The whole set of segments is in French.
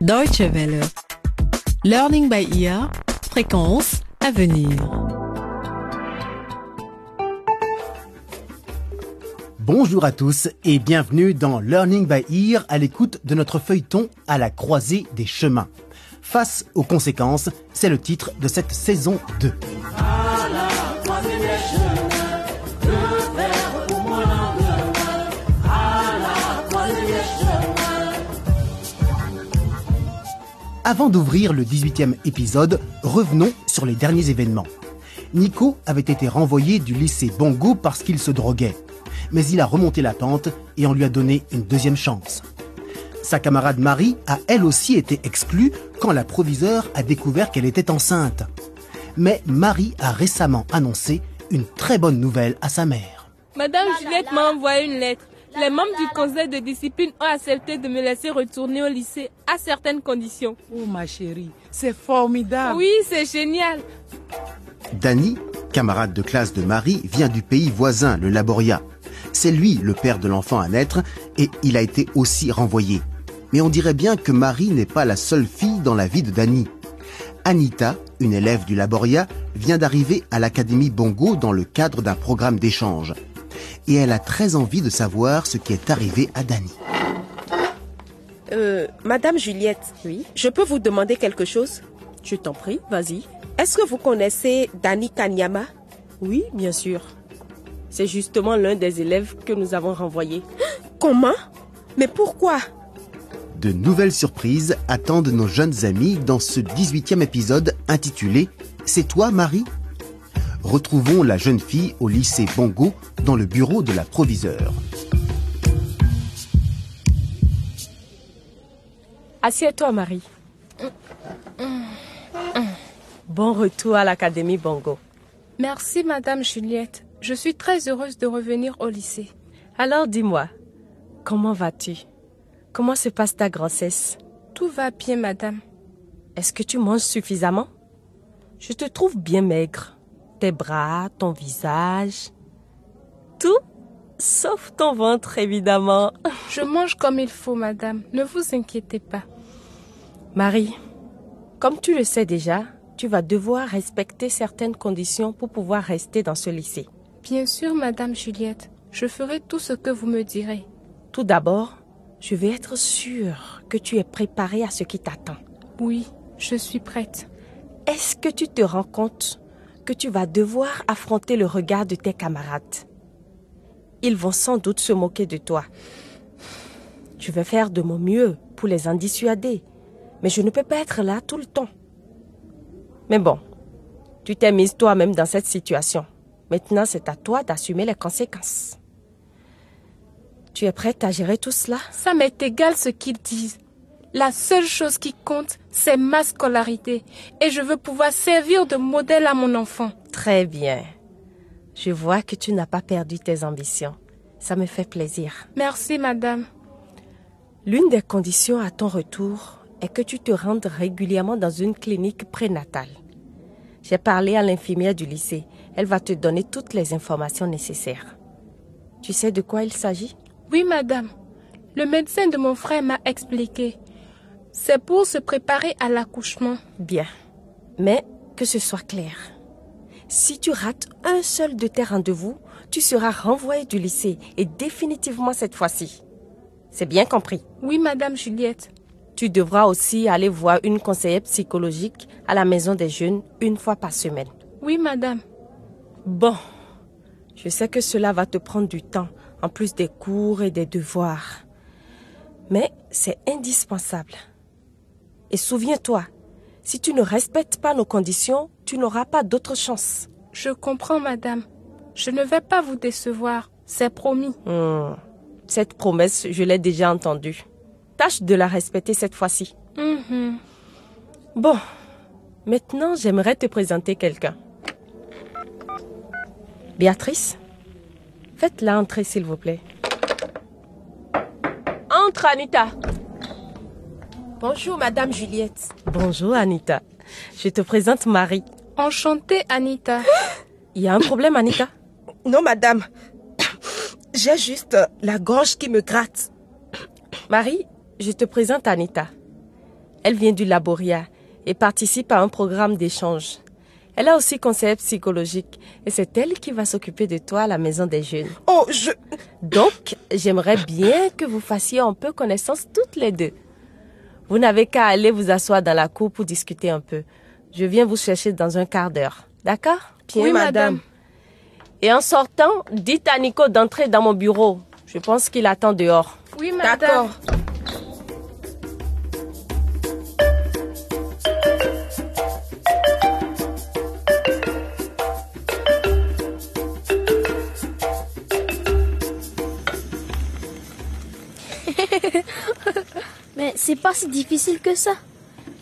Deutsche Welle. Learning by ear. Fréquence à venir. Bonjour à tous et bienvenue dans Learning by Ear à l'écoute de notre feuilleton à la croisée des chemins. Face aux conséquences, c'est le titre de cette saison 2. Avant d'ouvrir le 18e épisode, revenons sur les derniers événements. Nico avait été renvoyé du lycée Bongo parce qu'il se droguait. Mais il a remonté la pente et on lui a donné une deuxième chance. Sa camarade Marie a elle aussi été exclue quand la proviseure a découvert qu'elle était enceinte. Mais Marie a récemment annoncé une très bonne nouvelle à sa mère. Madame Juliette m'a envoyé une lettre. Les membres du conseil de discipline ont accepté de me laisser retourner au lycée à certaines conditions. Oh ma chérie, c'est formidable. Oui, c'est génial. Danny, camarade de classe de Marie, vient du pays voisin, le Laboria. C'est lui le père de l'enfant à naître et il a été aussi renvoyé. Mais on dirait bien que Marie n'est pas la seule fille dans la vie de Danny. Anita, une élève du Laboria, vient d'arriver à l'Académie Bongo dans le cadre d'un programme d'échange et elle a très envie de savoir ce qui est arrivé à Dani. Euh, Madame Juliette, oui. Je peux vous demander quelque chose? Je t'en prie, vas-y. Est-ce que vous connaissez Dani Kanyama? Oui, bien sûr. C'est justement l'un des élèves que nous avons renvoyé. Comment? Mais pourquoi? De nouvelles surprises attendent nos jeunes amis dans ce 18e épisode intitulé C'est toi, Marie? Retrouvons la jeune fille au lycée Bongo dans le bureau de la proviseure. Assieds-toi, Marie. Bon retour à l'Académie Bongo. Merci, Madame Juliette. Je suis très heureuse de revenir au lycée. Alors dis-moi, comment vas-tu? Comment se passe ta grossesse? Tout va bien, Madame. Est-ce que tu manges suffisamment? Je te trouve bien maigre tes bras, ton visage. Tout sauf ton ventre, évidemment. Je mange comme il faut, madame. Ne vous inquiétez pas. Marie, comme tu le sais déjà, tu vas devoir respecter certaines conditions pour pouvoir rester dans ce lycée. Bien sûr, madame Juliette. Je ferai tout ce que vous me direz. Tout d'abord, je vais être sûre que tu es préparée à ce qui t'attend. Oui, je suis prête. Est-ce que tu te rends compte que tu vas devoir affronter le regard de tes camarades. Ils vont sans doute se moquer de toi. Je vais faire de mon mieux pour les en dissuader, mais je ne peux pas être là tout le temps. Mais bon, tu t'es mise toi-même dans cette situation. Maintenant, c'est à toi d'assumer les conséquences. Tu es prête à gérer tout cela? Ça m'est égal ce qu'ils disent. La seule chose qui compte, c'est ma scolarité. Et je veux pouvoir servir de modèle à mon enfant. Très bien. Je vois que tu n'as pas perdu tes ambitions. Ça me fait plaisir. Merci, madame. L'une des conditions à ton retour est que tu te rendes régulièrement dans une clinique prénatale. J'ai parlé à l'infirmière du lycée. Elle va te donner toutes les informations nécessaires. Tu sais de quoi il s'agit? Oui, madame. Le médecin de mon frère m'a expliqué. C'est pour se préparer à l'accouchement. Bien. Mais que ce soit clair. Si tu rates un seul de tes rendez-vous, tu seras renvoyé du lycée et définitivement cette fois-ci. C'est bien compris. Oui, Madame Juliette. Tu devras aussi aller voir une conseillère psychologique à la maison des jeunes une fois par semaine. Oui, Madame. Bon, je sais que cela va te prendre du temps, en plus des cours et des devoirs. Mais c'est indispensable. Et souviens-toi, si tu ne respectes pas nos conditions, tu n'auras pas d'autre chance. Je comprends, madame. Je ne vais pas vous décevoir. C'est promis. Hmm. Cette promesse, je l'ai déjà entendue. Tâche de la respecter cette fois-ci. Mm-hmm. Bon, maintenant j'aimerais te présenter quelqu'un. Béatrice, faites-la entrer s'il vous plaît. Entre, Anita. Bonjour, Madame Juliette. Bonjour, Anita. Je te présente Marie. Enchantée, Anita. Il y a un problème, Anita? Non, Madame. J'ai juste la gorge qui me gratte. Marie, je te présente Anita. Elle vient du Laboria et participe à un programme d'échange. Elle a aussi conseiller psychologique et c'est elle qui va s'occuper de toi à la maison des jeunes. Oh, je... Donc, j'aimerais bien que vous fassiez un peu connaissance toutes les deux. Vous n'avez qu'à aller vous asseoir dans la cour pour discuter un peu. Je viens vous chercher dans un quart d'heure. D'accord? Bien, Oui, madame. madame. Et en sortant, dites à Nico d'entrer dans mon bureau. Je pense qu'il attend dehors. Oui, madame. D'accord. C'est pas si difficile que ça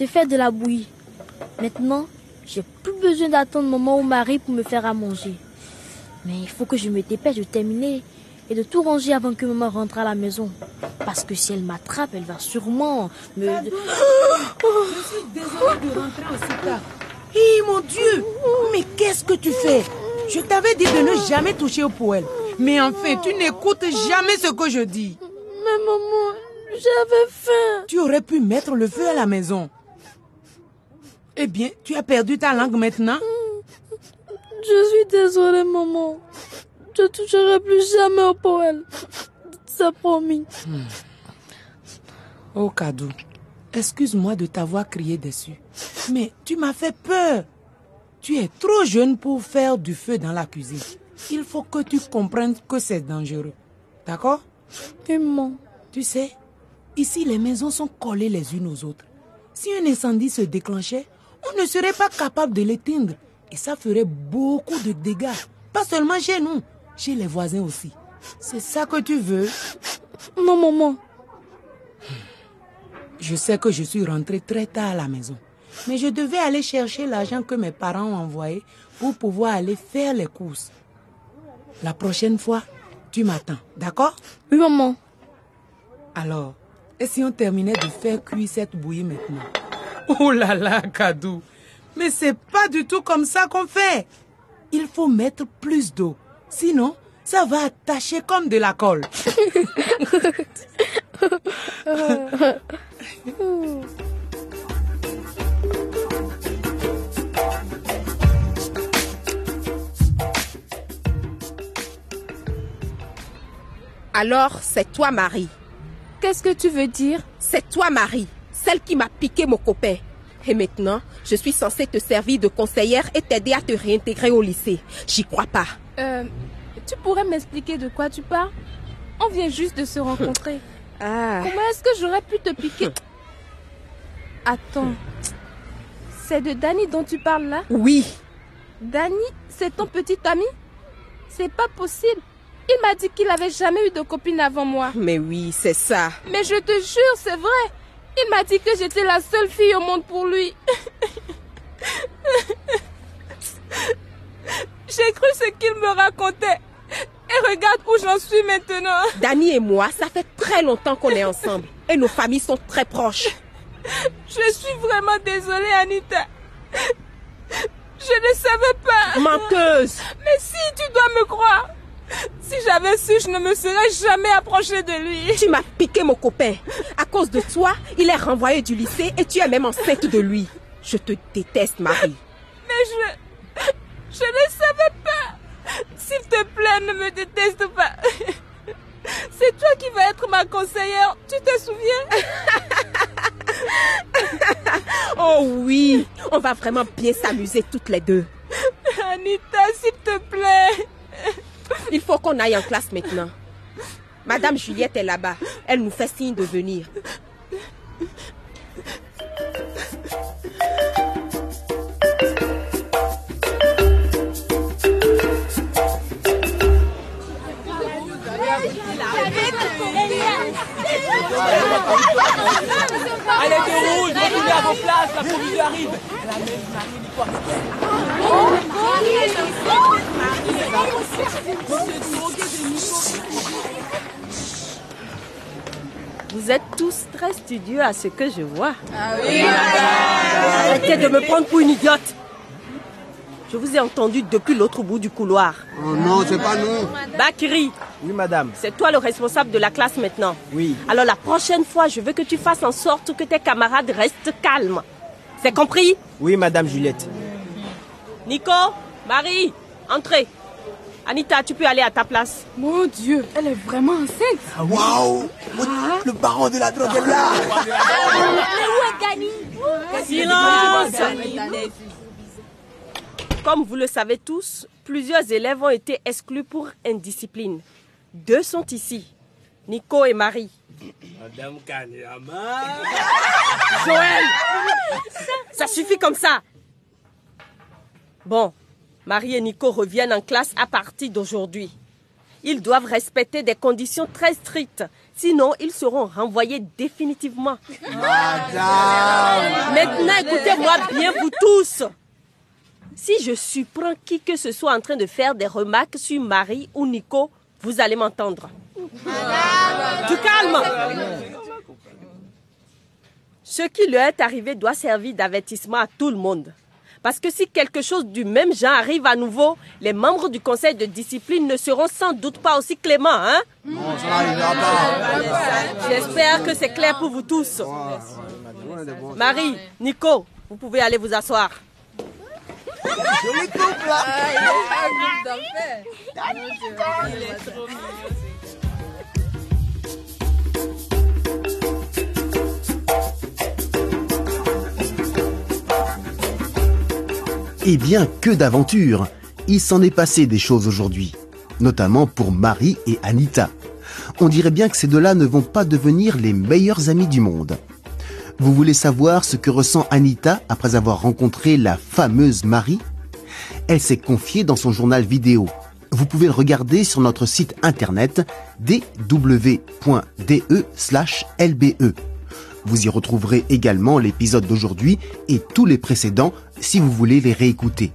de faire de la bouillie. Maintenant, j'ai plus besoin d'attendre maman ou mari pour me faire à manger. Mais il faut que je me dépêche de terminer et de tout ranger avant que maman rentre à la maison. Parce que si elle m'attrape, elle va sûrement me... Désolée de rentrer aussi tard. Hi, mon Dieu Mais qu'est-ce que tu fais? Je t'avais dit de ne jamais toucher au poêle. Mais enfin, tu n'écoutes jamais ce que je dis. Mais maman, j'avais faim. Tu aurais pu mettre le feu à la maison. Eh bien, tu as perdu ta langue maintenant Je suis désolée, maman. Je toucherai plus jamais au poêle. C'est promis. Oh, Kadou, excuse-moi de t'avoir crié dessus. Mais tu m'as fait peur. Tu es trop jeune pour faire du feu dans la cuisine. Il faut que tu comprennes que c'est dangereux. D'accord? Maman. Tu sais, ici les maisons sont collées les unes aux autres. Si un incendie se déclenchait, on ne serait pas capable de l'éteindre. Et ça ferait beaucoup de dégâts. Pas seulement chez nous, chez les voisins aussi. C'est ça que tu veux? Non, maman. Je sais que je suis rentrée très tard à la maison. Mais je devais aller chercher l'argent que mes parents ont envoyé pour pouvoir aller faire les courses. La prochaine fois, tu m'attends, d'accord? Oui, maman. Alors, et si on terminait de faire cuire cette bouillie maintenant? Oh là là, Kadou Mais c'est pas du tout comme ça qu'on fait Il faut mettre plus d'eau. Sinon, ça va attacher comme de la colle. Alors, c'est toi, Marie. Qu'est-ce que tu veux dire? C'est toi, Marie, celle qui m'a piqué mon copain. Et maintenant, je suis censée te servir de conseillère et t'aider à te réintégrer au lycée. J'y crois pas. Euh, tu pourrais m'expliquer de quoi tu parles? On vient juste de se rencontrer. Ah. Comment est-ce que j'aurais pu te piquer? Attends. C'est de Danny dont tu parles là? Oui. Danny, c'est ton petit ami? C'est pas possible. Il m'a dit qu'il avait jamais eu de copine avant moi. Mais oui, c'est ça. Mais je te jure, c'est vrai. Il m'a dit que j'étais la seule fille au monde pour lui. J'ai cru ce qu'il me racontait. Et regarde où j'en suis maintenant. Dani et moi, ça fait très longtemps qu'on est ensemble. Et nos familles sont très proches. Je suis vraiment désolée, Anita. Je ne savais pas. Menteuse. Mais si, tu dois me croire. Si j'avais su, je ne me serais jamais approchée de lui. Tu m'as piqué mon copain. À cause de toi, il est renvoyé du lycée et tu es même enceinte de lui. Je te déteste, Marie. Mais je... Je ne savais pas. S'il te plaît, ne me déteste pas. C'est toi qui vas être ma conseillère. Tu te souviens? Oh oui, on va vraiment bien s'amuser toutes les deux. Anita, s'il te plaît. Il faut qu'on aille en classe maintenant. Madame Juliette est là-bas. Elle nous fait signe de venir. Allez, déroule, revenez à vos places, la provision arrive. La même Marie Vous êtes tous très studieux à ce que je vois. Arrêtez de me prendre pour une idiote. Je vous ai entendu depuis l'autre bout du couloir. Oh non, c'est pas nous. Bakri, Oui, madame. C'est toi le responsable de la classe maintenant. Oui. Alors la prochaine fois, je veux que tu fasses en sorte que tes camarades restent calmes. C'est compris? Oui, madame Juliette. Nico, Marie, entrez. Anita, tu peux aller à ta place. Mon Dieu, elle est vraiment enceinte. Waouh. Le baron de la drogue est là. Silence. Comme vous le savez tous, plusieurs élèves ont été exclus pour indiscipline. Deux sont ici, Nico et Marie. Madame Kanyama. Joël. Ça suffit comme ça. Bon, Marie et Nico reviennent en classe à partir d'aujourd'hui. Ils doivent respecter des conditions très strictes, sinon ils seront renvoyés définitivement. Maintenant, écoutez-moi bien, vous tous. Si je surprends qui que ce soit en train de faire des remarques sur Marie ou Nico, vous allez m'entendre. Du calme. Ce qui leur est arrivé doit servir d'avertissement à tout le monde. Parce que si quelque chose du même genre arrive à nouveau, les membres du conseil de discipline ne seront sans doute pas aussi cléments, hein? J'espère que c'est clair pour vous tous. Marie, Nico, vous pouvez aller vous asseoir. Eh bien, que d'aventures Il s'en est passé des choses aujourd'hui, notamment pour Marie et Anita. On dirait bien que ces deux-là ne vont pas devenir les meilleurs amis du monde. Vous voulez savoir ce que ressent Anita après avoir rencontré la fameuse Marie? Elle s'est confiée dans son journal vidéo. Vous pouvez le regarder sur notre site internet dw.de/lbe. Vous y retrouverez également l'épisode d'aujourd'hui et tous les précédents si vous voulez les réécouter.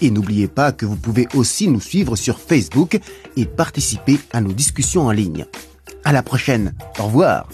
Et n'oubliez pas que vous pouvez aussi nous suivre sur Facebook et participer à nos discussions en ligne. À la prochaine. Au revoir.